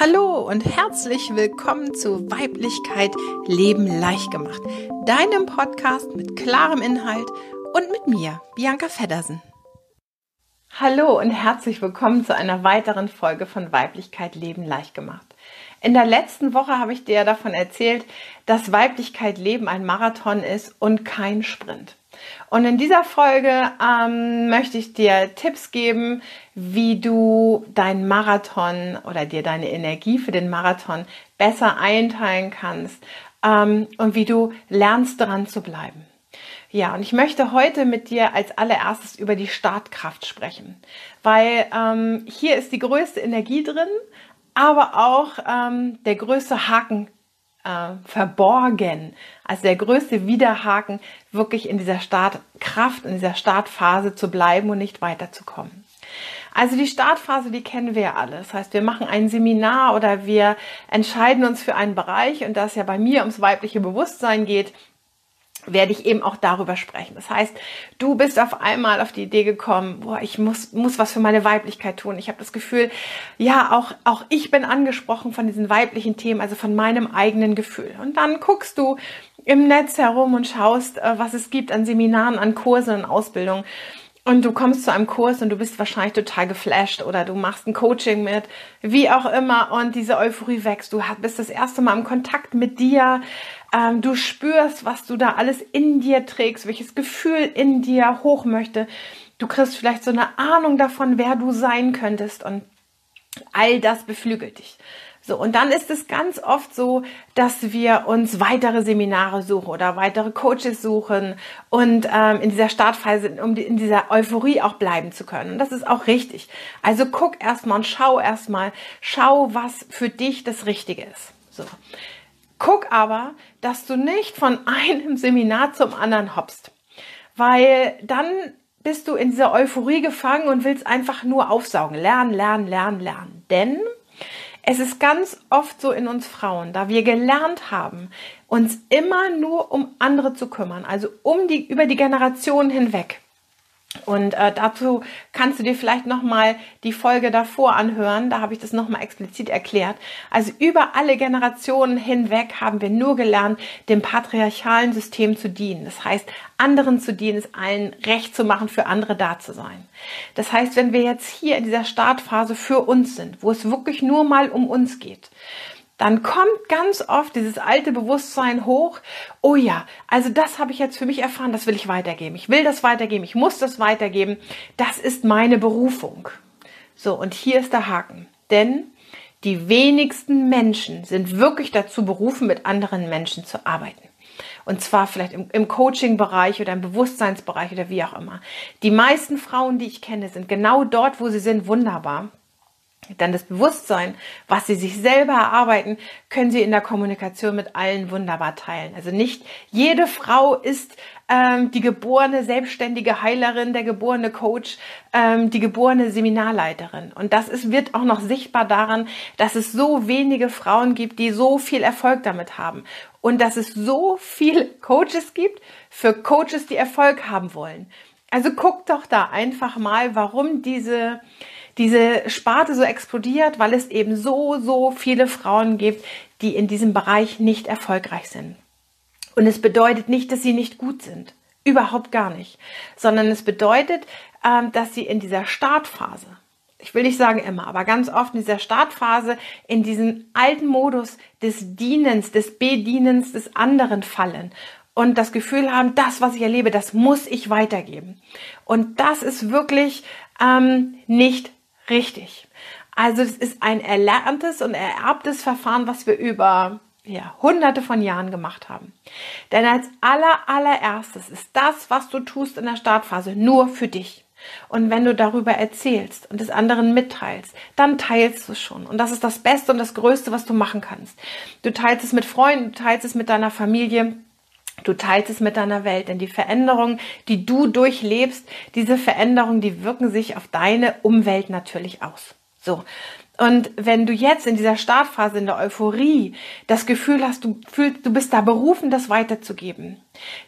Hallo und herzlich willkommen zu Weiblichkeit Leben leicht gemacht, deinem Podcast mit klarem Inhalt und mit mir, Bianca Feddersen. Hallo und herzlich willkommen zu einer weiteren Folge von Weiblichkeit Leben leicht gemacht. In der letzten Woche habe ich dir davon erzählt, dass Weiblichkeit Leben ein Marathon ist und kein Sprint. Und in dieser Folge ähm, möchte ich dir Tipps geben, wie du deinen Marathon oder dir deine Energie für den Marathon besser einteilen kannst ähm, und wie du lernst dran zu bleiben. Ja, und ich möchte heute mit dir als allererstes über die Startkraft sprechen, weil ähm, hier ist die größte Energie drin, aber auch ähm, der größte Haken äh, verborgen. Also der größte Widerhaken, wirklich in dieser Startkraft, in dieser Startphase zu bleiben und nicht weiterzukommen. Also die Startphase, die kennen wir ja alle. Das heißt, wir machen ein Seminar oder wir entscheiden uns für einen Bereich und da es ja bei mir ums weibliche Bewusstsein geht, werde ich eben auch darüber sprechen. Das heißt, du bist auf einmal auf die Idee gekommen, boah, ich muss, muss was für meine Weiblichkeit tun. Ich habe das Gefühl, ja, auch, auch ich bin angesprochen von diesen weiblichen Themen, also von meinem eigenen Gefühl. Und dann guckst du im Netz herum und schaust, äh, was es gibt an Seminaren, an Kursen und Ausbildungen. Und du kommst zu einem Kurs und du bist wahrscheinlich total geflasht oder du machst ein Coaching mit, wie auch immer, und diese Euphorie wächst. Du bist das erste Mal im Kontakt mit dir. Ähm, du spürst, was du da alles in dir trägst, welches Gefühl in dir hoch möchte. Du kriegst vielleicht so eine Ahnung davon, wer du sein könntest und all das beflügelt dich. So, und dann ist es ganz oft so, dass wir uns weitere Seminare suchen oder weitere Coaches suchen und ähm, in dieser Startphase, um in dieser Euphorie auch bleiben zu können. Und das ist auch richtig. Also guck erstmal und schau erstmal, schau, was für dich das Richtige ist. So. Guck aber, dass du nicht von einem Seminar zum anderen hoppst, weil dann bist du in dieser Euphorie gefangen und willst einfach nur aufsaugen, lernen, lernen, lernen, lernen. Denn es ist ganz oft so in uns Frauen, da wir gelernt haben, uns immer nur um andere zu kümmern, also um die, über die Generationen hinweg. Und äh, dazu kannst du dir vielleicht nochmal die Folge davor anhören. Da habe ich das nochmal explizit erklärt. Also über alle Generationen hinweg haben wir nur gelernt, dem patriarchalen System zu dienen. Das heißt, anderen zu dienen, es allen recht zu machen, für andere da zu sein. Das heißt, wenn wir jetzt hier in dieser Startphase für uns sind, wo es wirklich nur mal um uns geht, dann kommt ganz oft dieses alte Bewusstsein hoch, oh ja, also das habe ich jetzt für mich erfahren, das will ich weitergeben. Ich will das weitergeben, ich muss das weitergeben. Das ist meine Berufung. So, und hier ist der Haken. Denn die wenigsten Menschen sind wirklich dazu berufen, mit anderen Menschen zu arbeiten. Und zwar vielleicht im, im Coaching-Bereich oder im Bewusstseinsbereich oder wie auch immer. Die meisten Frauen, die ich kenne, sind genau dort, wo sie sind, wunderbar dann das Bewusstsein, was sie sich selber erarbeiten, können sie in der Kommunikation mit allen wunderbar teilen. Also nicht jede Frau ist ähm, die geborene selbstständige Heilerin, der geborene Coach, ähm, die geborene Seminarleiterin. Und das ist, wird auch noch sichtbar daran, dass es so wenige Frauen gibt, die so viel Erfolg damit haben. Und dass es so viele Coaches gibt für Coaches, die Erfolg haben wollen. Also guck doch da einfach mal, warum diese diese Sparte so explodiert, weil es eben so, so viele Frauen gibt, die in diesem Bereich nicht erfolgreich sind. Und es bedeutet nicht, dass sie nicht gut sind. Überhaupt gar nicht. Sondern es bedeutet, ähm, dass sie in dieser Startphase, ich will nicht sagen immer, aber ganz oft in dieser Startphase, in diesen alten Modus des Dienens, des Bedienens des anderen fallen und das Gefühl haben, das, was ich erlebe, das muss ich weitergeben. Und das ist wirklich ähm, nicht Richtig. Also es ist ein erlerntes und ererbtes Verfahren, was wir über ja, hunderte von Jahren gemacht haben. Denn als aller, allererstes ist das, was du tust in der Startphase, nur für dich. Und wenn du darüber erzählst und es anderen mitteilst, dann teilst du es schon. Und das ist das Beste und das Größte, was du machen kannst. Du teilst es mit Freunden, du teilst es mit deiner Familie, Du teilst es mit deiner Welt, denn die Veränderungen, die du durchlebst, diese Veränderungen, die wirken sich auf deine Umwelt natürlich aus. So. Und wenn du jetzt in dieser Startphase, in der Euphorie, das Gefühl hast, du fühlst, du bist da berufen, das weiterzugeben,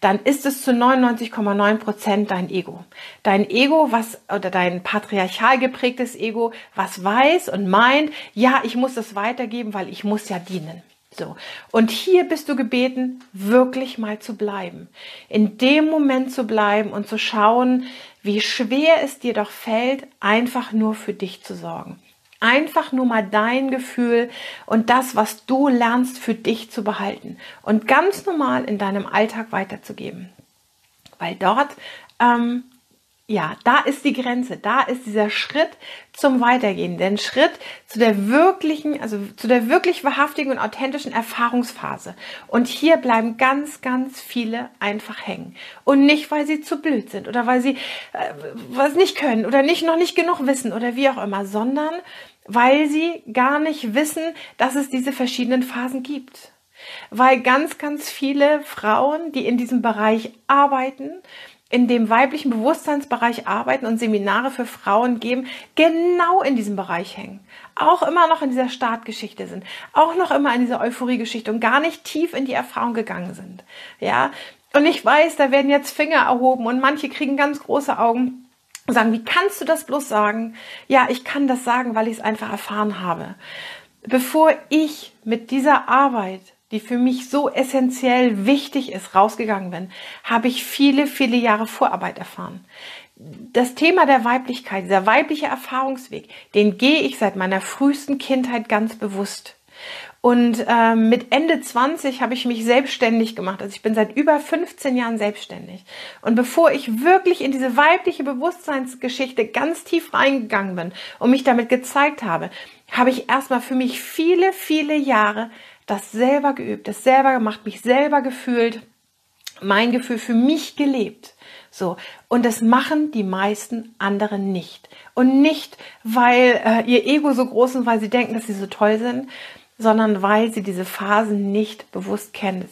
dann ist es zu 99,9 Prozent dein Ego. Dein Ego, was, oder dein patriarchal geprägtes Ego, was weiß und meint, ja, ich muss das weitergeben, weil ich muss ja dienen. So. Und hier bist du gebeten, wirklich mal zu bleiben. In dem Moment zu bleiben und zu schauen, wie schwer es dir doch fällt, einfach nur für dich zu sorgen. Einfach nur mal dein Gefühl und das, was du lernst, für dich zu behalten und ganz normal in deinem Alltag weiterzugeben. Weil dort ähm, ja, da ist die Grenze, da ist dieser Schritt zum Weitergehen, den Schritt zu der wirklichen, also zu der wirklich wahrhaftigen und authentischen Erfahrungsphase. Und hier bleiben ganz, ganz viele einfach hängen. Und nicht, weil sie zu blöd sind oder weil sie äh, was nicht können oder nicht noch nicht genug wissen oder wie auch immer, sondern weil sie gar nicht wissen, dass es diese verschiedenen Phasen gibt. Weil ganz, ganz viele Frauen, die in diesem Bereich arbeiten, in dem weiblichen Bewusstseinsbereich arbeiten und Seminare für Frauen geben, genau in diesem Bereich hängen. Auch immer noch in dieser Startgeschichte sind, auch noch immer in dieser Euphorie-Geschichte und gar nicht tief in die Erfahrung gegangen sind. Ja. Und ich weiß, da werden jetzt Finger erhoben und manche kriegen ganz große Augen und sagen, wie kannst du das bloß sagen? Ja, ich kann das sagen, weil ich es einfach erfahren habe. Bevor ich mit dieser Arbeit die für mich so essentiell wichtig ist, rausgegangen bin, habe ich viele, viele Jahre Vorarbeit erfahren. Das Thema der Weiblichkeit, dieser weibliche Erfahrungsweg, den gehe ich seit meiner frühesten Kindheit ganz bewusst. Und äh, mit Ende 20 habe ich mich selbstständig gemacht. Also ich bin seit über 15 Jahren selbstständig. Und bevor ich wirklich in diese weibliche Bewusstseinsgeschichte ganz tief reingegangen bin und mich damit gezeigt habe, habe ich erstmal für mich viele, viele Jahre das selber geübt, das selber gemacht, mich selber gefühlt, mein Gefühl für mich gelebt. So. Und das machen die meisten anderen nicht. Und nicht, weil äh, ihr Ego so groß ist, weil sie denken, dass sie so toll sind, sondern weil sie diese Phasen nicht bewusst kennen.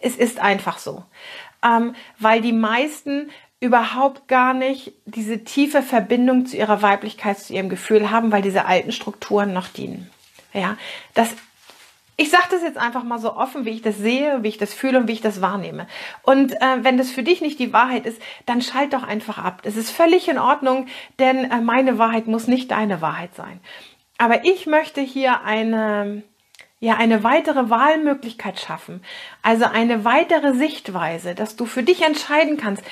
Es ist einfach so. Ähm, weil die meisten überhaupt gar nicht diese tiefe Verbindung zu ihrer Weiblichkeit, zu ihrem Gefühl haben, weil diese alten Strukturen noch dienen. Ja, das ich sage das jetzt einfach mal so offen, wie ich das sehe, wie ich das fühle und wie ich das wahrnehme. Und äh, wenn das für dich nicht die Wahrheit ist, dann schalt doch einfach ab. Das ist völlig in Ordnung, denn äh, meine Wahrheit muss nicht deine Wahrheit sein. Aber ich möchte hier eine, ja, eine weitere Wahlmöglichkeit schaffen. Also eine weitere Sichtweise, dass du für dich entscheiden kannst,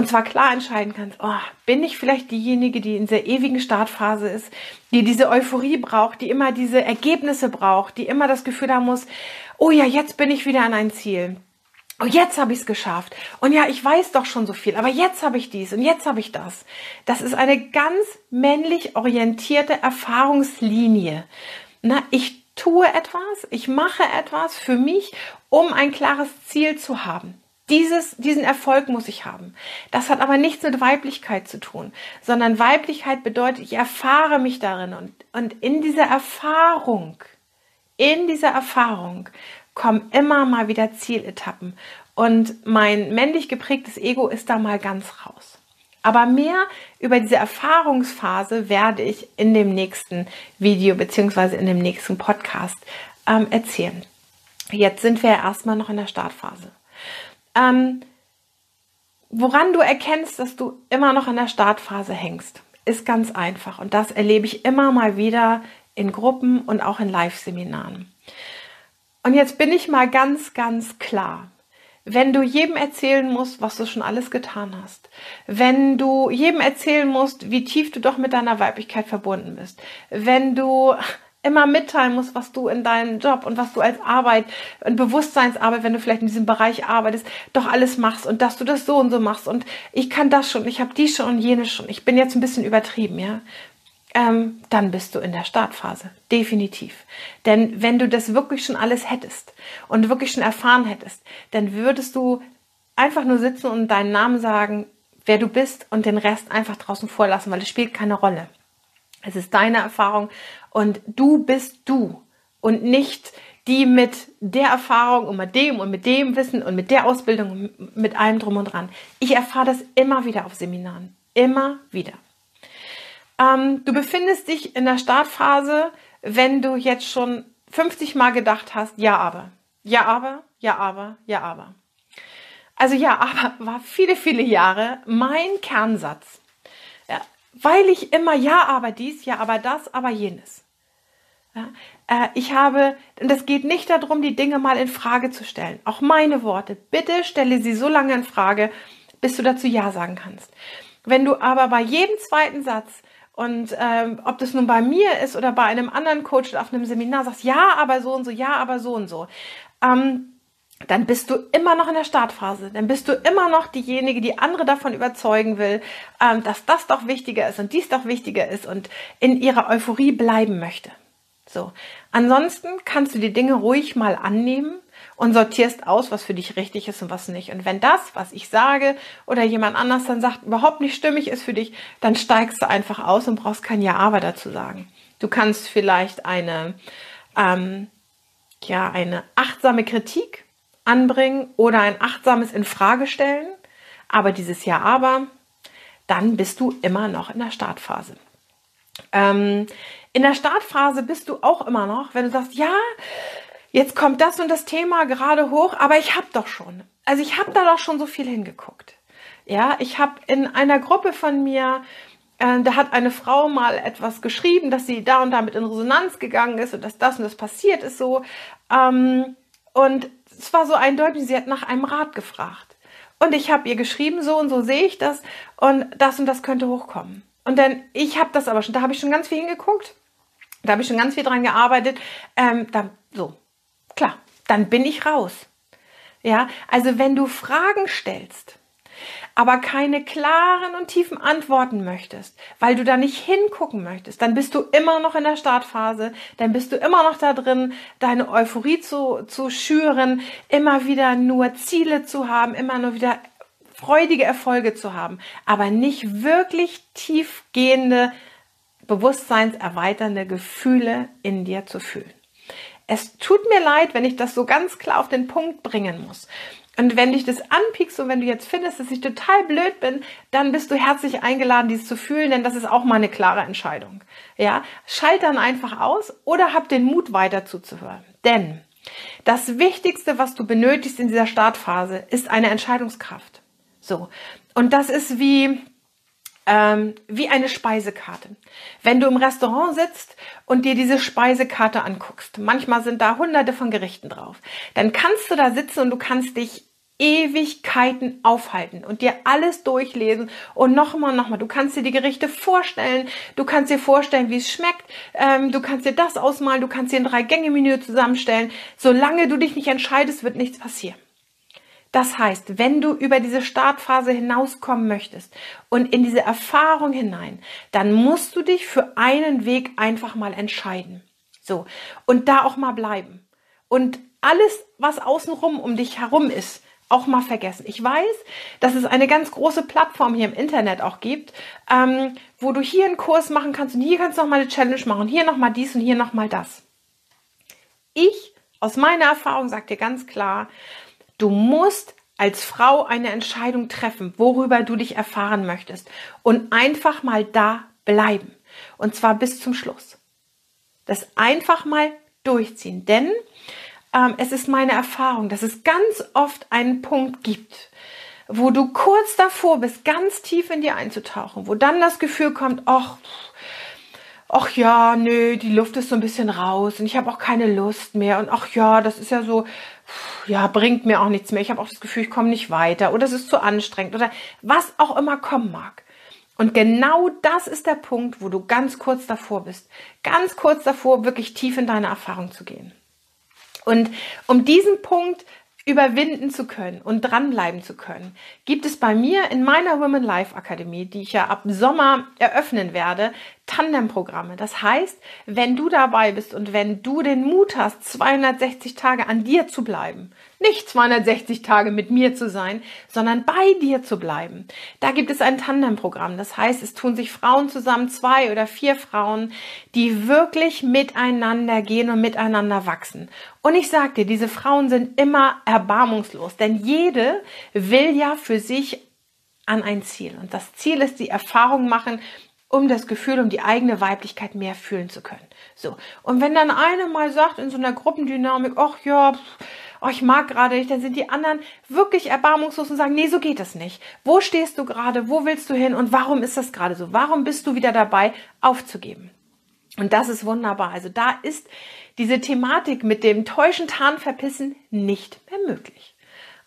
und zwar klar entscheiden kannst, oh, bin ich vielleicht diejenige, die in der ewigen Startphase ist, die diese Euphorie braucht, die immer diese Ergebnisse braucht, die immer das Gefühl haben muss, oh ja, jetzt bin ich wieder an ein Ziel. Oh, jetzt habe ich es geschafft. Und ja, ich weiß doch schon so viel, aber jetzt habe ich dies und jetzt habe ich das. Das ist eine ganz männlich orientierte Erfahrungslinie. Na, ich tue etwas, ich mache etwas für mich, um ein klares Ziel zu haben. Dieses, diesen Erfolg muss ich haben. Das hat aber nichts mit Weiblichkeit zu tun, sondern Weiblichkeit bedeutet, ich erfahre mich darin und, und in dieser Erfahrung, in dieser Erfahrung kommen immer mal wieder Zieletappen und mein männlich geprägtes Ego ist da mal ganz raus. Aber mehr über diese Erfahrungsphase werde ich in dem nächsten Video beziehungsweise in dem nächsten Podcast ähm, erzählen. Jetzt sind wir ja erstmal noch in der Startphase. Ähm, woran du erkennst, dass du immer noch in der Startphase hängst, ist ganz einfach. Und das erlebe ich immer mal wieder in Gruppen und auch in Live-Seminaren. Und jetzt bin ich mal ganz, ganz klar. Wenn du jedem erzählen musst, was du schon alles getan hast, wenn du jedem erzählen musst, wie tief du doch mit deiner Weiblichkeit verbunden bist, wenn du immer mitteilen musst, was du in deinem Job und was du als Arbeit, in Bewusstseinsarbeit, wenn du vielleicht in diesem Bereich arbeitest, doch alles machst und dass du das so und so machst und ich kann das schon, ich habe die schon und jene schon, ich bin jetzt ein bisschen übertrieben, ja, ähm, dann bist du in der Startphase, definitiv. Denn wenn du das wirklich schon alles hättest und wirklich schon erfahren hättest, dann würdest du einfach nur sitzen und deinen Namen sagen, wer du bist und den Rest einfach draußen vorlassen, weil es spielt keine Rolle. Es ist deine Erfahrung und du bist du und nicht die mit der Erfahrung und mit dem und mit dem Wissen und mit der Ausbildung und mit allem drum und dran. Ich erfahre das immer wieder auf Seminaren. Immer wieder. ähm, du befindest dich in der Startphase, wenn du jetzt schon 50 Mal gedacht hast, ja, aber, ja, aber, ja, aber, ja, aber. Also ja, aber war viele, viele Jahre mein Kernsatz. Weil ich immer ja, aber dies, ja, aber das, aber jenes. Ja, äh, ich habe, und es geht nicht darum, die Dinge mal in Frage zu stellen. Auch meine Worte. Bitte stelle sie so lange in Frage, bis du dazu Ja sagen kannst. Wenn du aber bei jedem zweiten Satz und ähm, ob das nun bei mir ist oder bei einem anderen Coach auf einem Seminar sagst, ja, aber so und so, ja, aber so und so, ähm, dann bist du immer noch in der Startphase. Dann bist du immer noch diejenige, die andere davon überzeugen will, ähm, dass das doch wichtiger ist und dies doch wichtiger ist und in ihrer Euphorie bleiben möchte. So. Ansonsten kannst du die Dinge ruhig mal annehmen und sortierst aus, was für dich richtig ist und was nicht. Und wenn das, was ich sage oder jemand anders dann sagt, überhaupt nicht stimmig ist für dich, dann steigst du einfach aus und brauchst kein Ja, aber dazu sagen. Du kannst vielleicht eine, ähm, ja, eine achtsame Kritik anbringen oder ein achtsames in Frage stellen. Aber dieses Ja, aber, dann bist du immer noch in der Startphase. Ähm, in der Startphase bist du auch immer noch, wenn du sagst, ja, jetzt kommt das und das Thema gerade hoch, aber ich habe doch schon. Also ich habe da doch schon so viel hingeguckt. Ja, ich habe in einer Gruppe von mir, äh, da hat eine Frau mal etwas geschrieben, dass sie da und damit in Resonanz gegangen ist und dass das und das passiert ist so. Ähm, und es war so eindeutig, sie hat nach einem Rat gefragt. Und ich habe ihr geschrieben, so und so sehe ich das und das und das könnte hochkommen. Und dann, ich habe das aber schon, da habe ich schon ganz viel hingeguckt. Da habe ich schon ganz viel dran gearbeitet. Ähm, da, so, klar, dann bin ich raus. Ja, also wenn du Fragen stellst, aber keine klaren und tiefen Antworten möchtest, weil du da nicht hingucken möchtest, dann bist du immer noch in der Startphase, dann bist du immer noch da drin, deine Euphorie zu, zu schüren, immer wieder nur Ziele zu haben, immer nur wieder freudige Erfolge zu haben, aber nicht wirklich tiefgehende bewusstseinserweiternde Gefühle in dir zu fühlen. Es tut mir leid, wenn ich das so ganz klar auf den Punkt bringen muss. Und wenn dich das anpiekst und wenn du jetzt findest, dass ich total blöd bin, dann bist du herzlich eingeladen, dies zu fühlen, denn das ist auch mal eine klare Entscheidung. Ja, schalt dann einfach aus oder hab den Mut weiter zuzuhören. Denn das Wichtigste, was du benötigst in dieser Startphase, ist eine Entscheidungskraft. So. Und das ist wie, ähm, wie eine Speisekarte. Wenn du im Restaurant sitzt und dir diese Speisekarte anguckst, manchmal sind da hunderte von Gerichten drauf, dann kannst du da sitzen und du kannst dich Ewigkeiten aufhalten und dir alles durchlesen und nochmal, nochmal. Du kannst dir die Gerichte vorstellen, du kannst dir vorstellen, wie es schmeckt, ähm, du kannst dir das ausmalen, du kannst dir ein Drei-Gänge-Menü zusammenstellen. Solange du dich nicht entscheidest, wird nichts passieren. Das heißt, wenn du über diese Startphase hinauskommen möchtest und in diese Erfahrung hinein, dann musst du dich für einen Weg einfach mal entscheiden. So. Und da auch mal bleiben. Und alles, was außenrum um dich herum ist, auch mal vergessen. Ich weiß, dass es eine ganz große Plattform hier im Internet auch gibt, ähm, wo du hier einen Kurs machen kannst und hier kannst du noch mal eine Challenge machen und hier noch mal dies und hier noch mal das. Ich aus meiner Erfahrung sage dir ganz klar, Du musst als Frau eine Entscheidung treffen, worüber du dich erfahren möchtest und einfach mal da bleiben. Und zwar bis zum Schluss. Das einfach mal durchziehen. Denn ähm, es ist meine Erfahrung, dass es ganz oft einen Punkt gibt, wo du kurz davor bist, ganz tief in dir einzutauchen, wo dann das Gefühl kommt, ach, ach ja, nö, die Luft ist so ein bisschen raus und ich habe auch keine Lust mehr und ach ja, das ist ja so, ja, bringt mir auch nichts mehr. Ich habe auch das Gefühl, ich komme nicht weiter oder es ist zu anstrengend oder was auch immer kommen mag. Und genau das ist der Punkt, wo du ganz kurz davor bist. Ganz kurz davor, wirklich tief in deine Erfahrung zu gehen. Und um diesen Punkt überwinden zu können und dranbleiben zu können, gibt es bei mir in meiner Women Life Akademie, die ich ja ab Sommer eröffnen werde, Tandemprogramme. Das heißt, wenn du dabei bist und wenn du den Mut hast, 260 Tage an dir zu bleiben, nicht 260 Tage mit mir zu sein, sondern bei dir zu bleiben. Da gibt es ein Tandemprogramm. Das heißt, es tun sich Frauen zusammen, zwei oder vier Frauen, die wirklich miteinander gehen und miteinander wachsen. Und ich sag dir, diese Frauen sind immer erbarmungslos, denn jede will ja für sich an ein Ziel. Und das Ziel ist die Erfahrung machen, um das Gefühl, um die eigene Weiblichkeit mehr fühlen zu können. So. Und wenn dann eine mal sagt in so einer Gruppendynamik, ach ja, oh, ich mag gerade nicht, dann sind die anderen wirklich erbarmungslos und sagen, nee, so geht es nicht. Wo stehst du gerade? Wo willst du hin? Und warum ist das gerade so? Warum bist du wieder dabei, aufzugeben? Und das ist wunderbar. Also da ist diese Thematik mit dem Täuschen, Tarn, Verpissen nicht mehr möglich.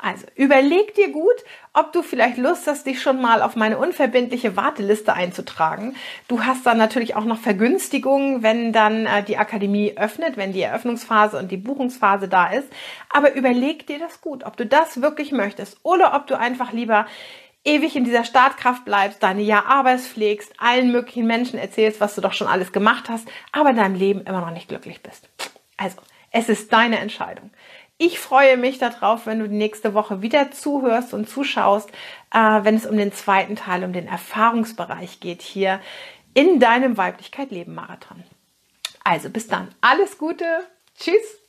Also überleg dir gut, ob du vielleicht Lust hast, dich schon mal auf meine unverbindliche Warteliste einzutragen. Du hast dann natürlich auch noch Vergünstigungen, wenn dann äh, die Akademie öffnet, wenn die Eröffnungsphase und die Buchungsphase da ist. Aber überleg dir das gut, ob du das wirklich möchtest oder ob du einfach lieber ewig in dieser Startkraft bleibst, deine Ja-Arbeit pflegst, allen möglichen Menschen erzählst, was du doch schon alles gemacht hast, aber in deinem Leben immer noch nicht glücklich bist. Also, es ist deine Entscheidung. Ich freue mich darauf, wenn du nächste Woche wieder zuhörst und zuschaust, äh, wenn es um den zweiten Teil, um den Erfahrungsbereich geht hier in deinem Weiblichkeit Leben Marathon. Also bis dann, alles Gute, tschüss.